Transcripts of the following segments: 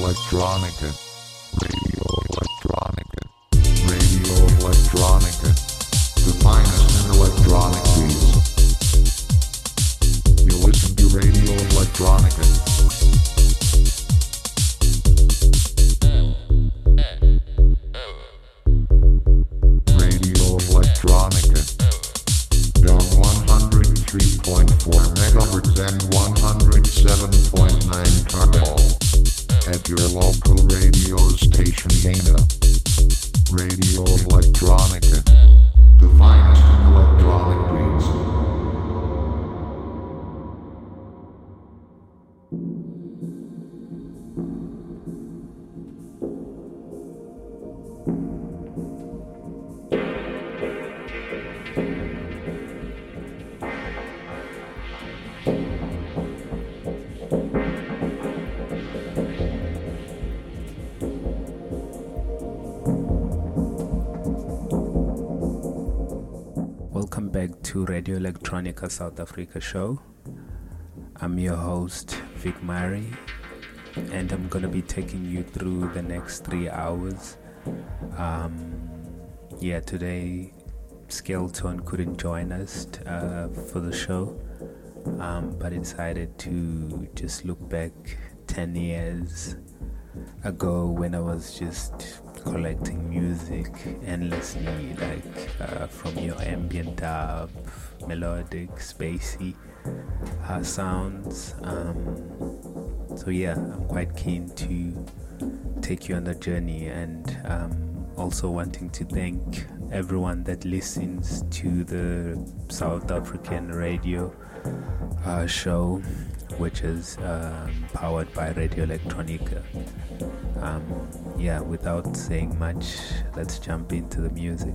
Electronica. Electronica South Africa show. I'm your host, Vicmari, and I'm gonna be taking you through the next three hours. Um, yeah, today Skale Tone couldn't join us uh, for the show, um, but decided to just look back 10 years ago when I was just collecting music endlessly, like uh, from your ambient dub, melodic, spacey uh, sounds. Um, so yeah, I'm quite keen to take you on the journey and um, also wanting to thank everyone that listens to the South African radio uh, show, which is um, powered by Radio Electronica. Um, yeah, without saying much, let's jump into the music.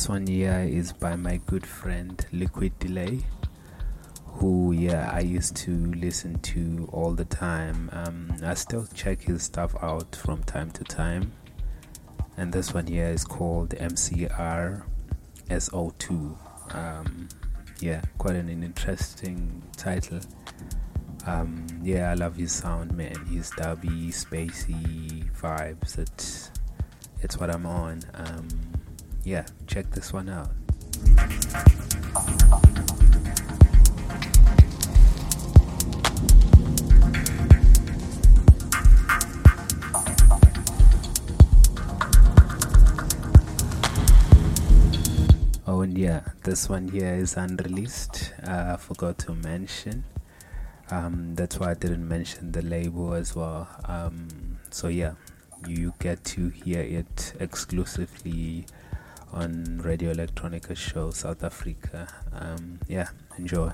This one here is by my good friend Liquid Delay, who, yeah, I used to listen to all the time. Um, I still check his stuff out from time to time. And this one here is called MCR SO2. Um, yeah, quite an interesting title. Um, yeah, I love his sound, man. His dubby, spacey vibes. It's it's what I'm on. Um, yeah, check this one out. Oh, and yeah, this one here is unreleased. Uh, I forgot to mention. Um, that's why I didn't mention the label as well. Um, so, yeah, you get to hear it exclusively on Radio Electronica Show South Africa. Um, yeah, enjoy.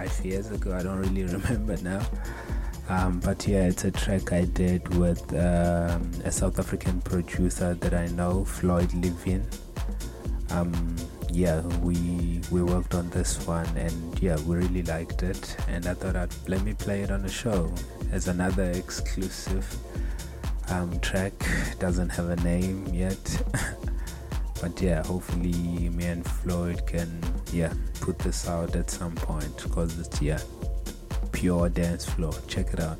Five years ago. I don't really remember now. Um, but yeah, it's a track I did with um, a South African producer that I know, Floyd Levin. Um, yeah, we we worked on this one, and yeah, we really liked it. And I thought I'd let me play it on the show as another exclusive um, track. Doesn't have a name yet. but yeah hopefully me and floyd can yeah put this out at some point because it's yeah pure dance floor check it out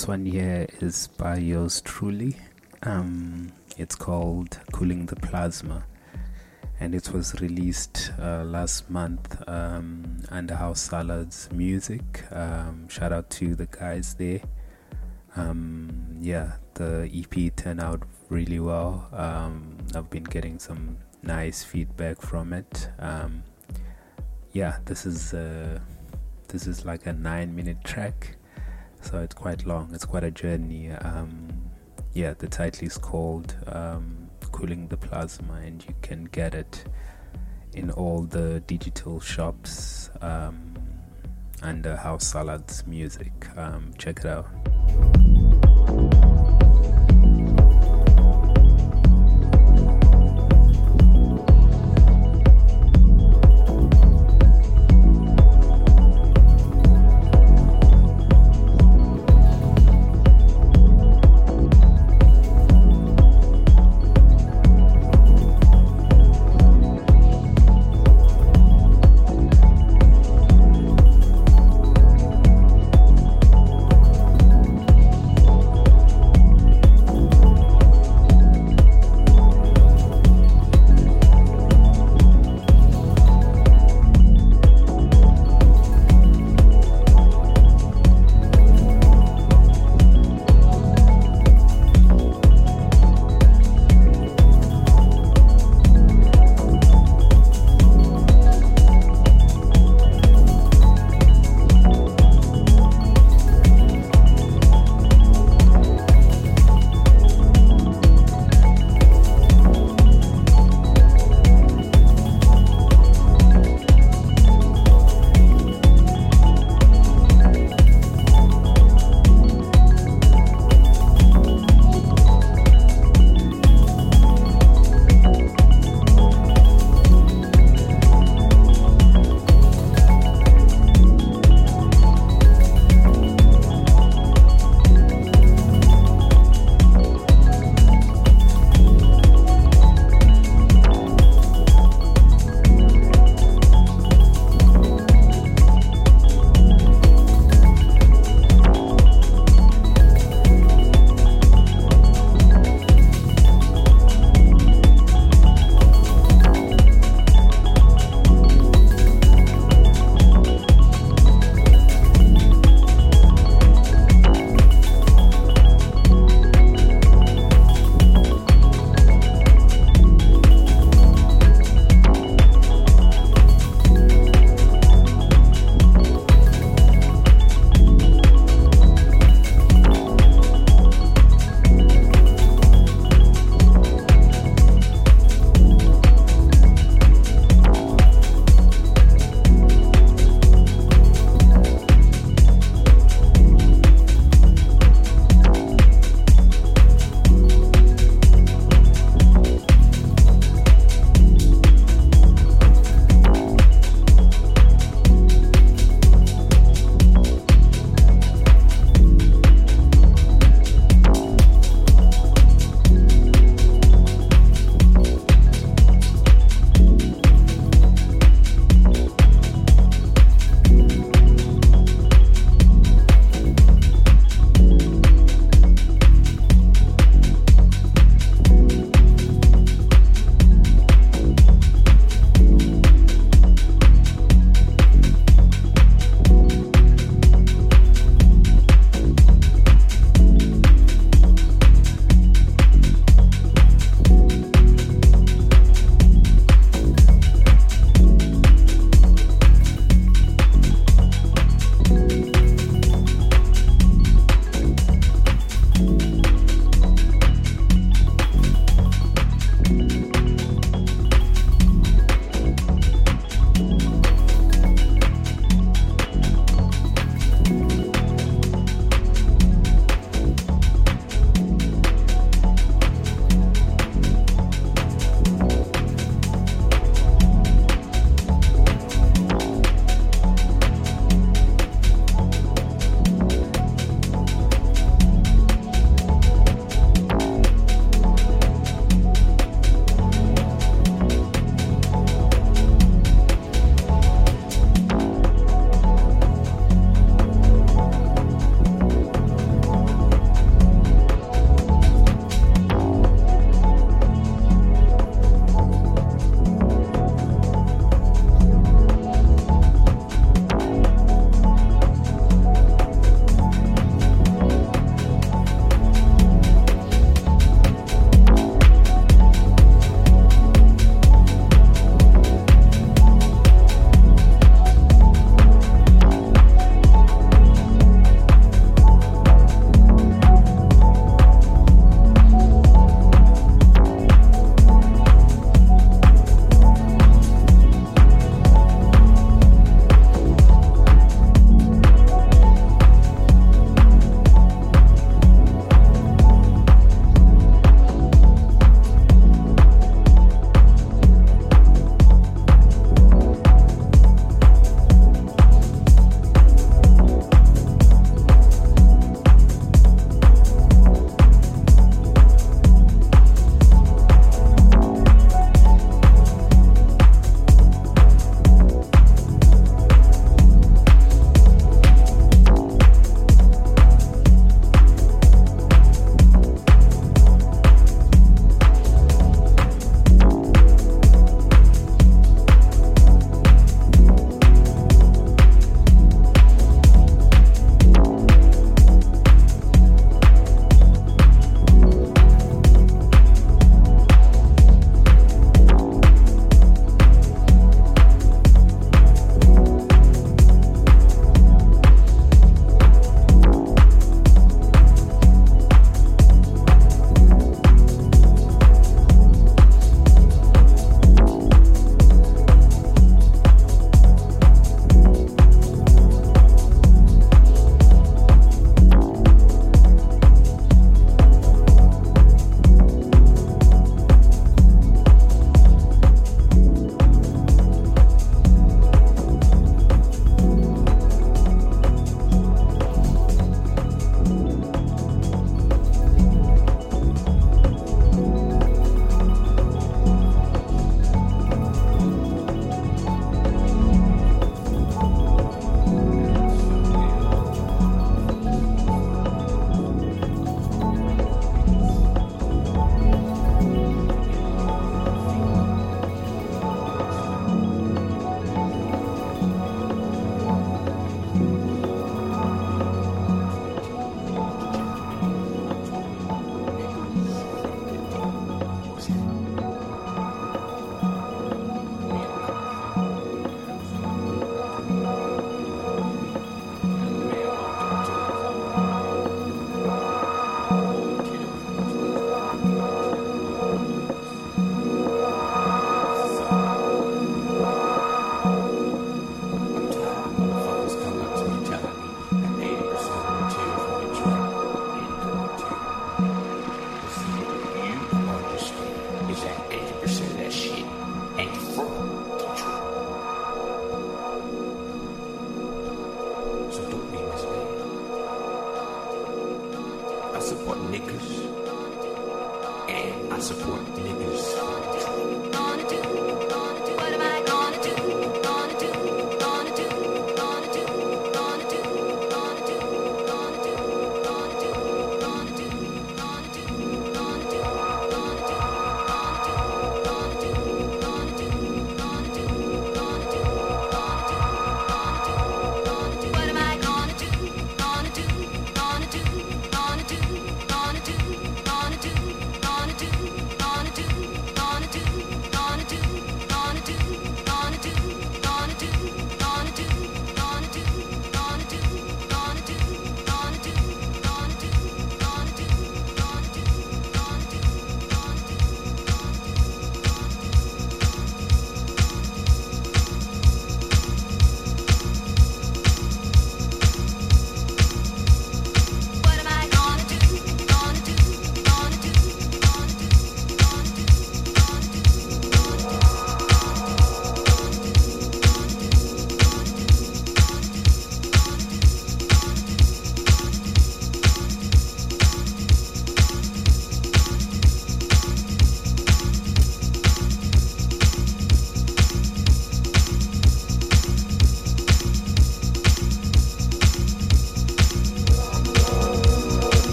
This one here is by yours truly. Um, it's called Cooling the Plasma and it was released uh, last month um, under House Salads Music. Um, shout out to the guys there. Um, yeah, the EP turned out really well. Um, I've been getting some nice feedback from it. Um, yeah, this is uh, this is like a nine-minute track, so it's quite long. It's quite a journey. Um, yeah, the title is called cooling the plasma and you can get it in all the digital shops um, under house salads music um, check it out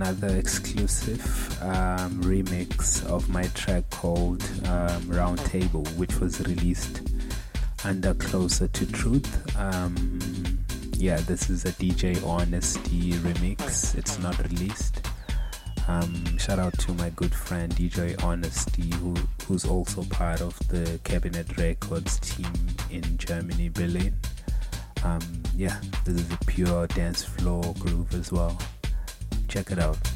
another exclusive um, remix of my track called um, Round Table, which was released under Closer to Truth. Um, yeah, this is a DJ Honesty remix. It's not released. Um, shout out to my good friend DJ Honesty, who, who's also part of the Cabinet Records team in Germany, Berlin. Um, yeah, this is a pure dance floor groove as well. Check it out.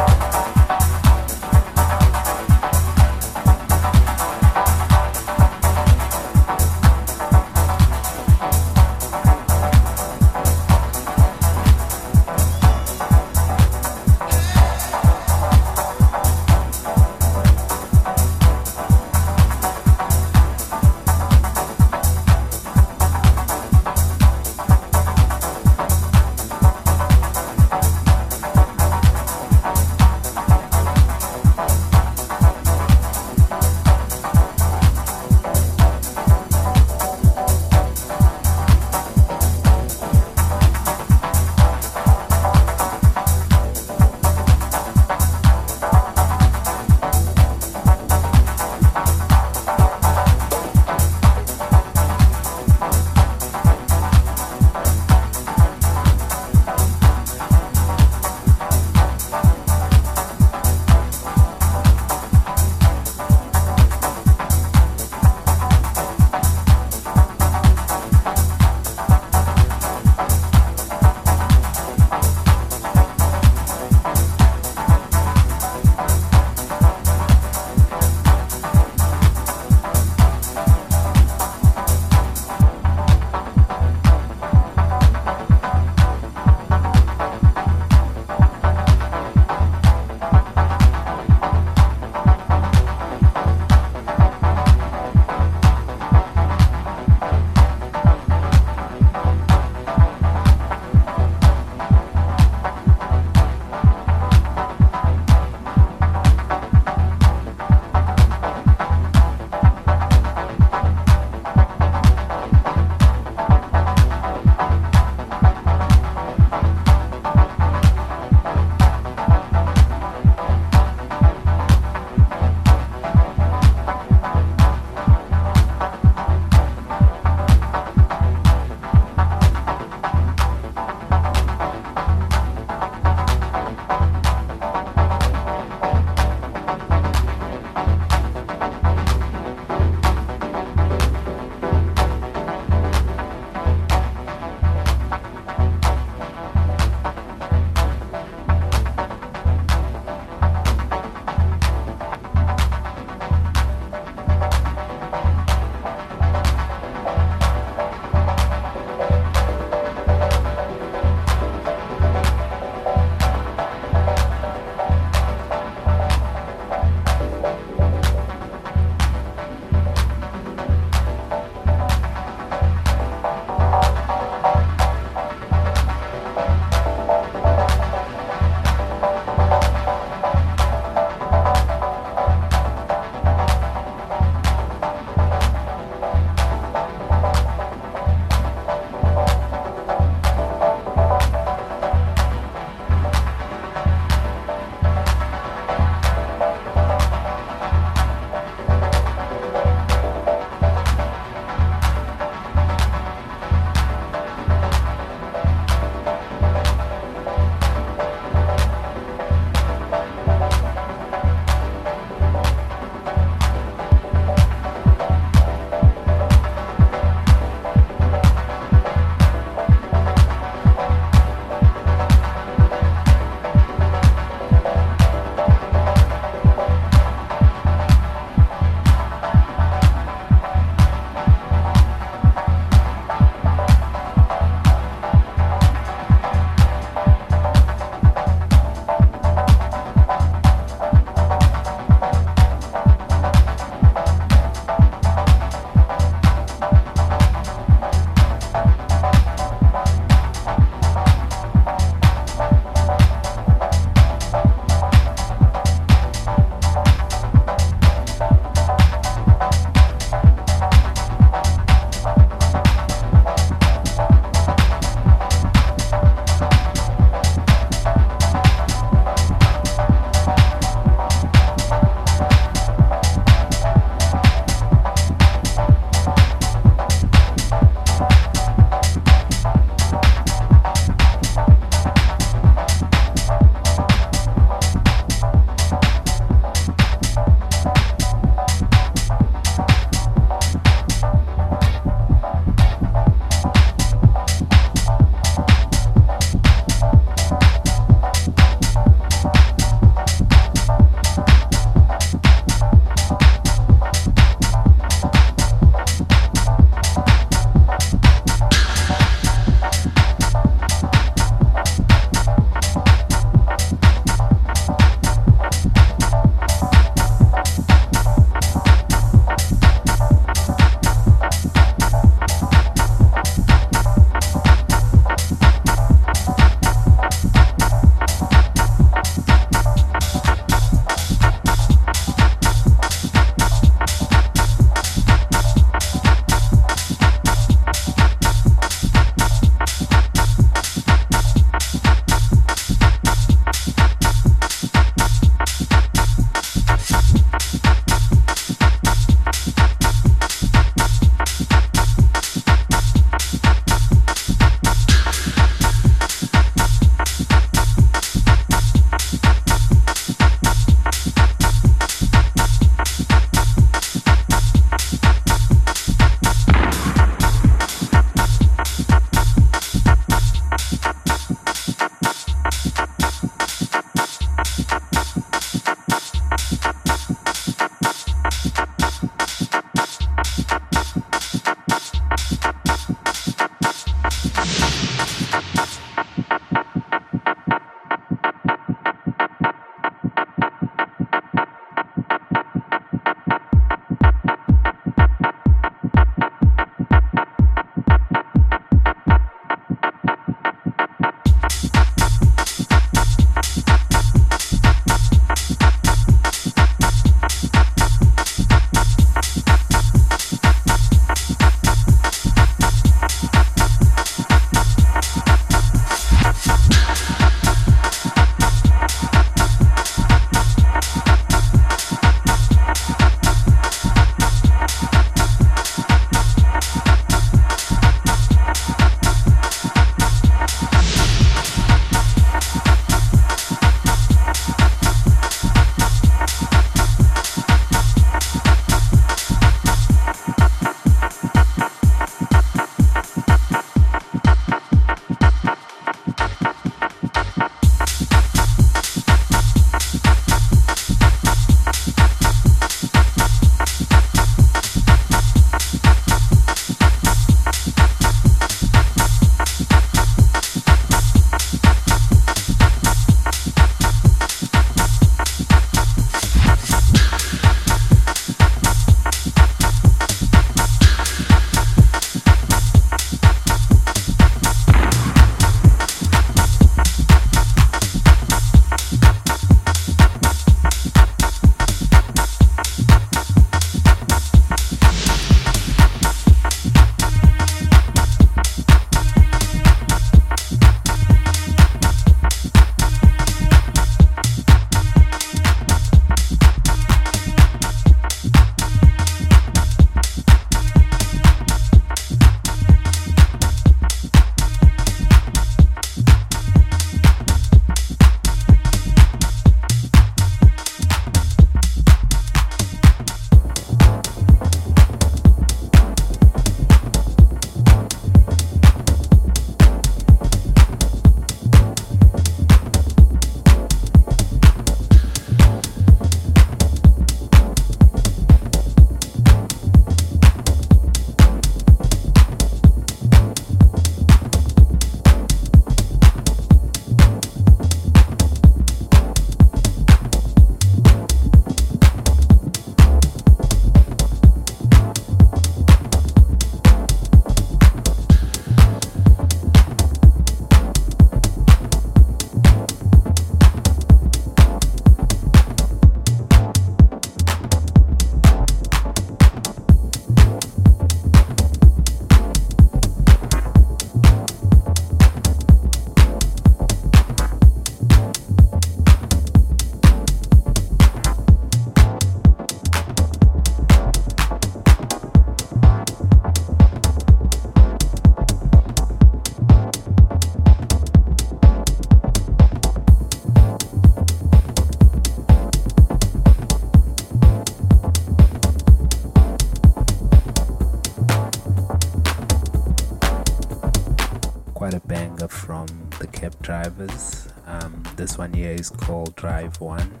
Drive One,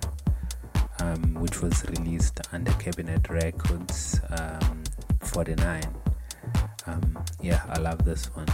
um, which was released under Cabinet Records um, 49. Um, yeah, I love this one.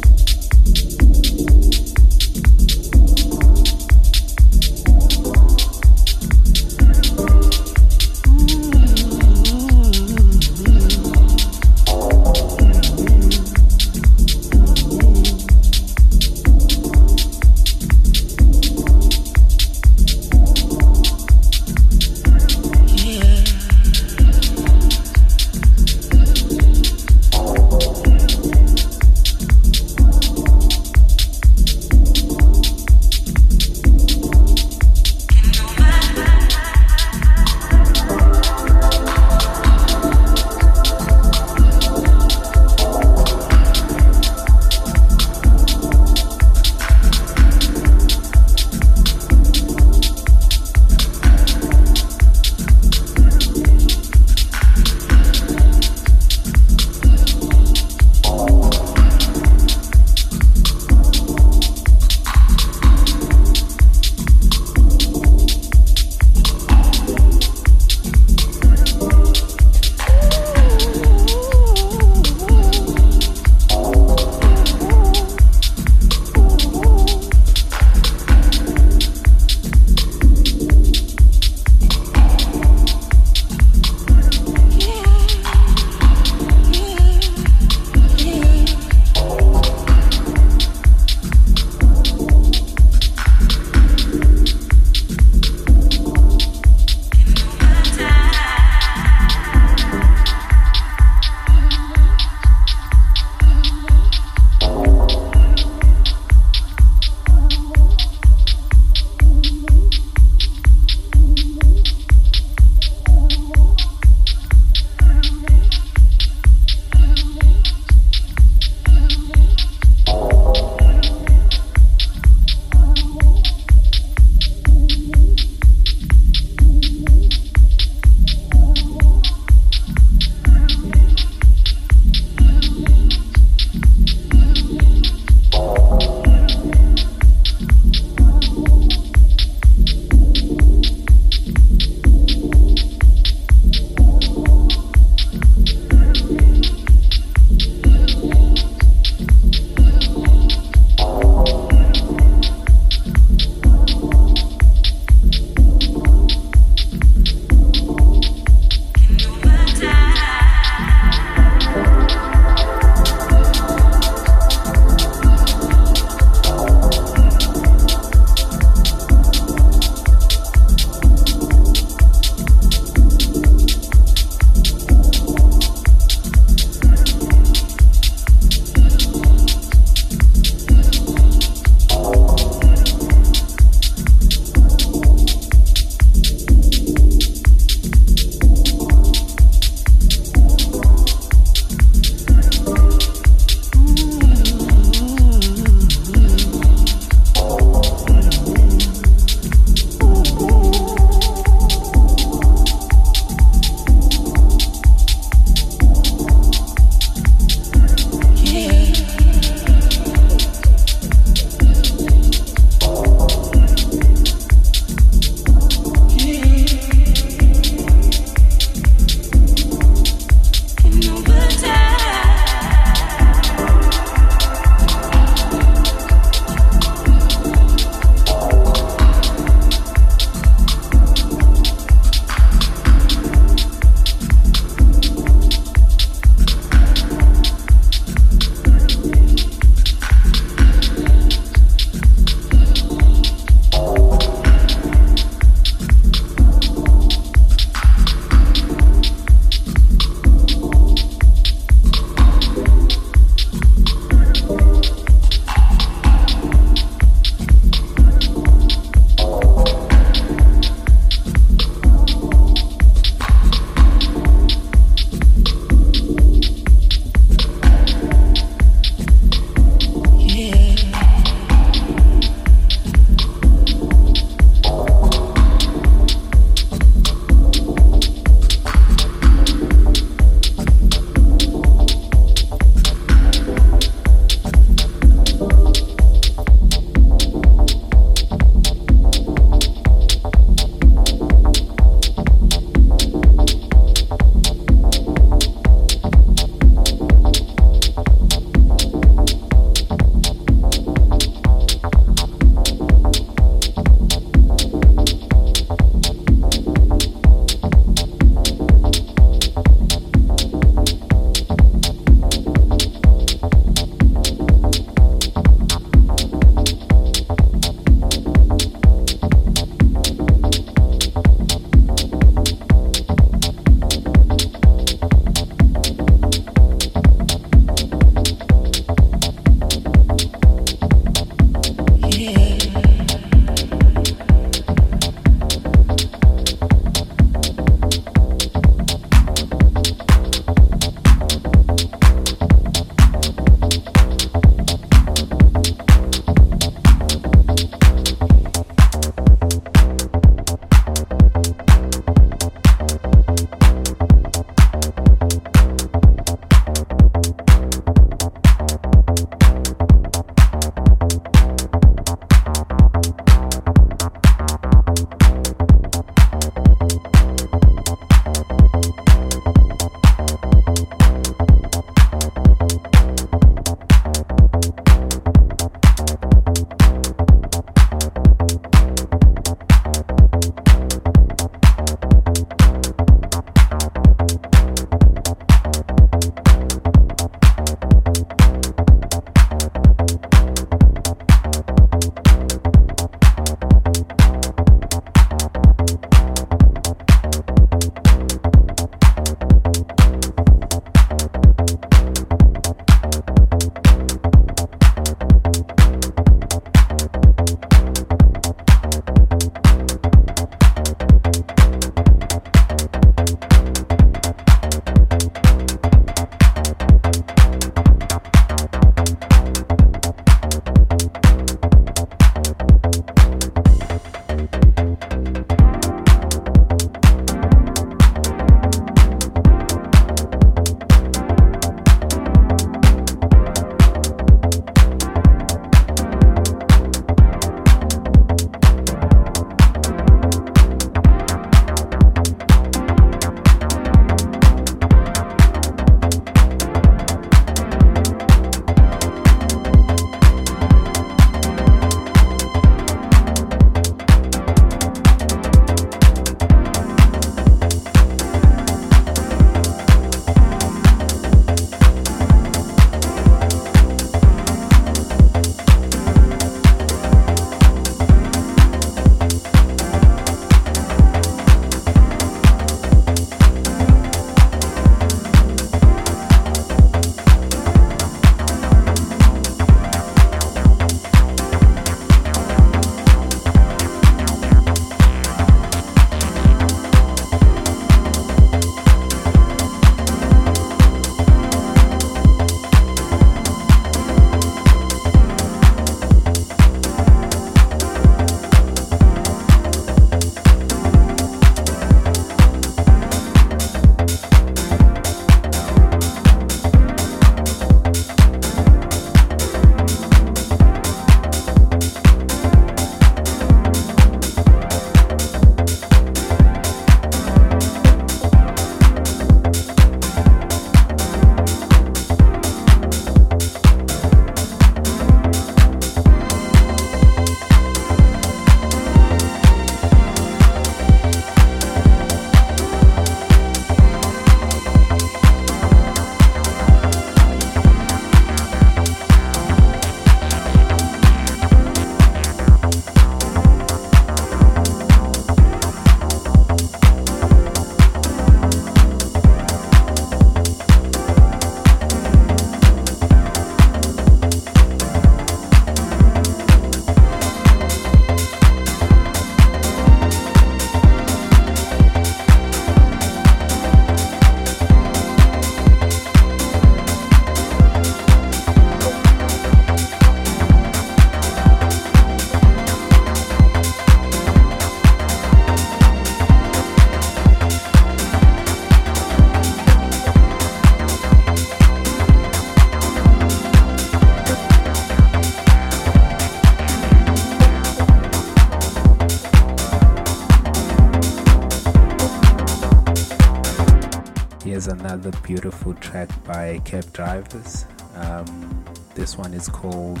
Another beautiful track by Cab Drivers. Um, this one is called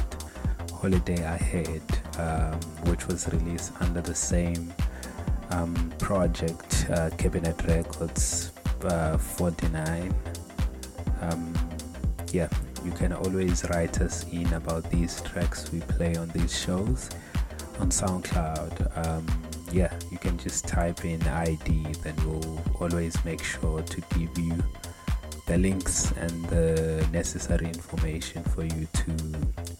Holiday Ahead, um, which was released under the same um, project, uh, Cabinet Records uh, 49. Um, yeah, you can always write us in about these tracks we play on these shows on SoundCloud. Um, yeah, you can just type in ID, then we'll always make sure to give you the links and the necessary information for you to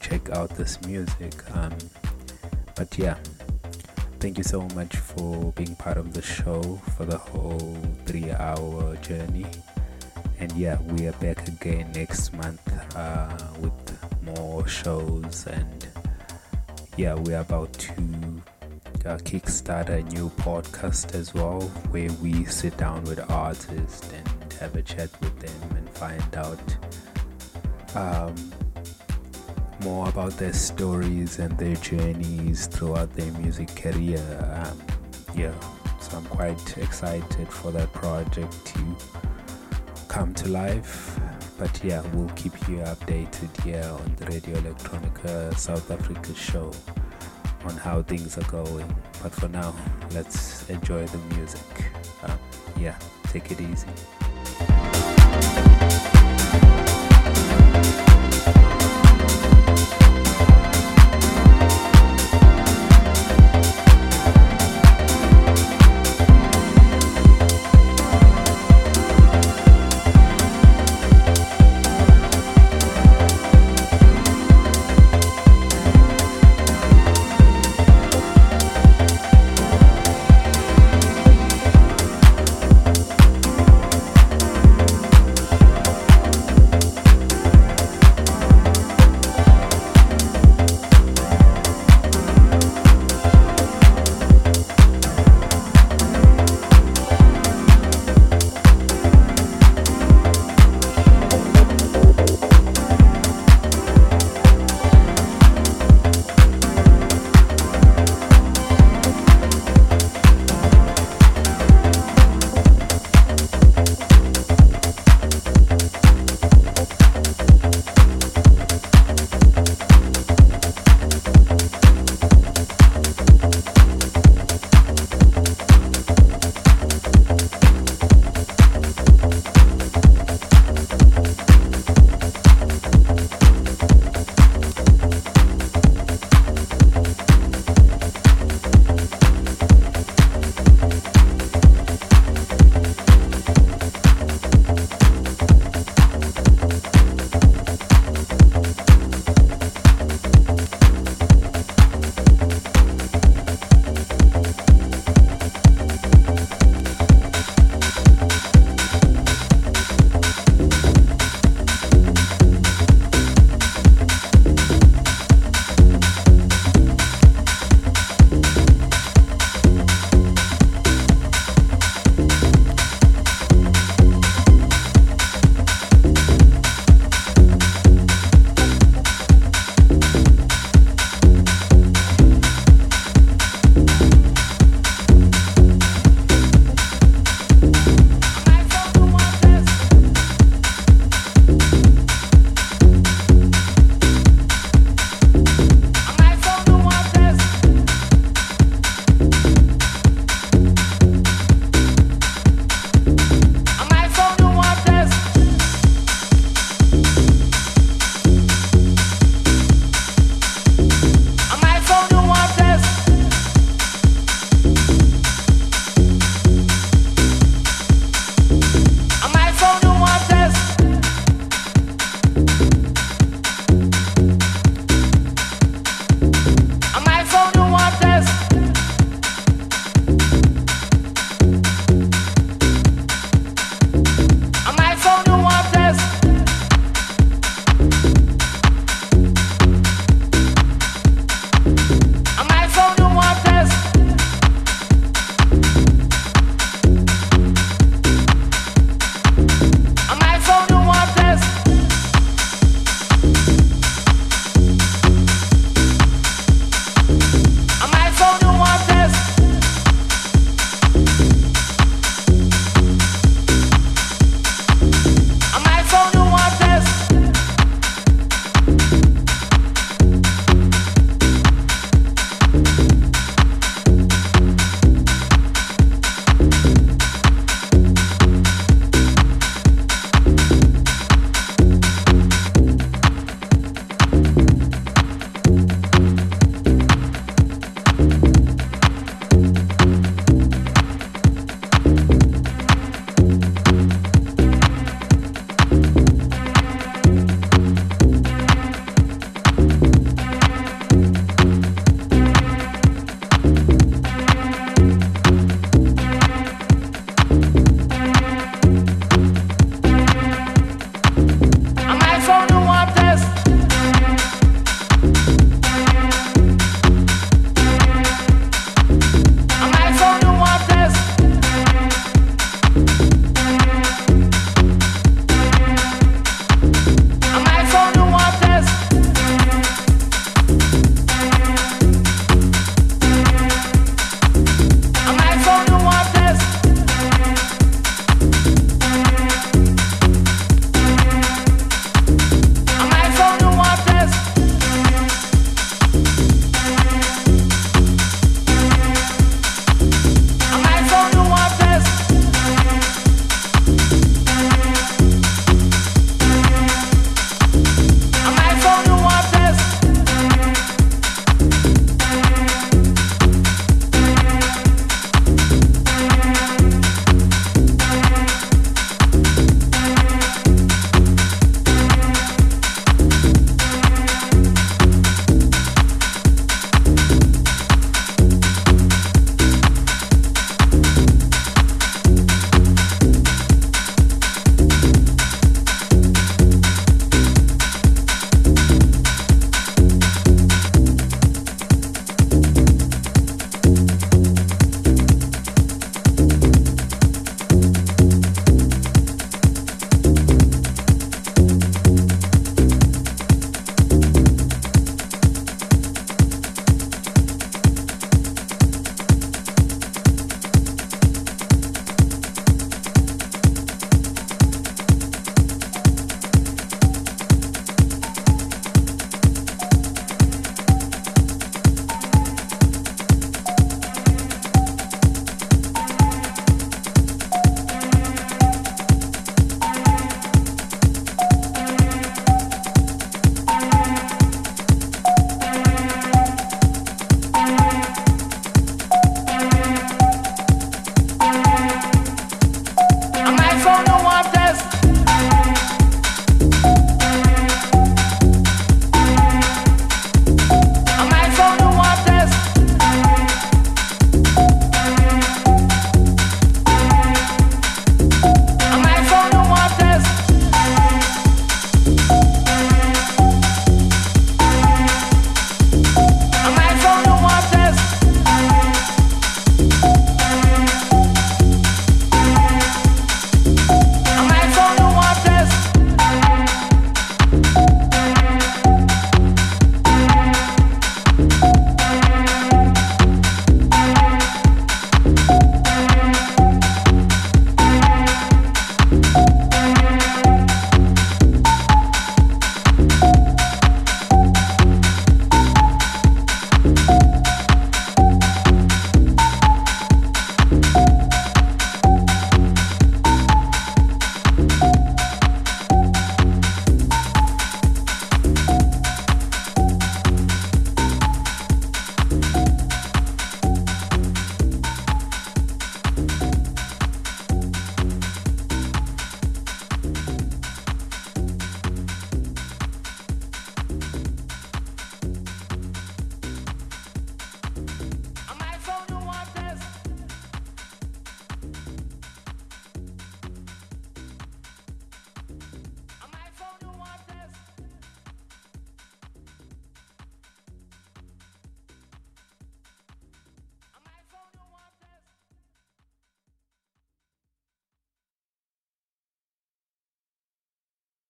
check out this music. Um, but yeah, thank you so much for being part of the show for the whole three hour journey. And yeah, we are back again next month uh, with more shows. And yeah, we're about to uh, kickstart a new podcast as well where we sit down with artists and have a chat find out um, more about their stories and their journeys throughout their music career. Um, yeah, so I'm quite excited for that project to come to life. But yeah, we'll keep you updated here on the Radio Electronica South Africa show on how things are going. But for now, let's enjoy the music. Um, yeah, take it easy.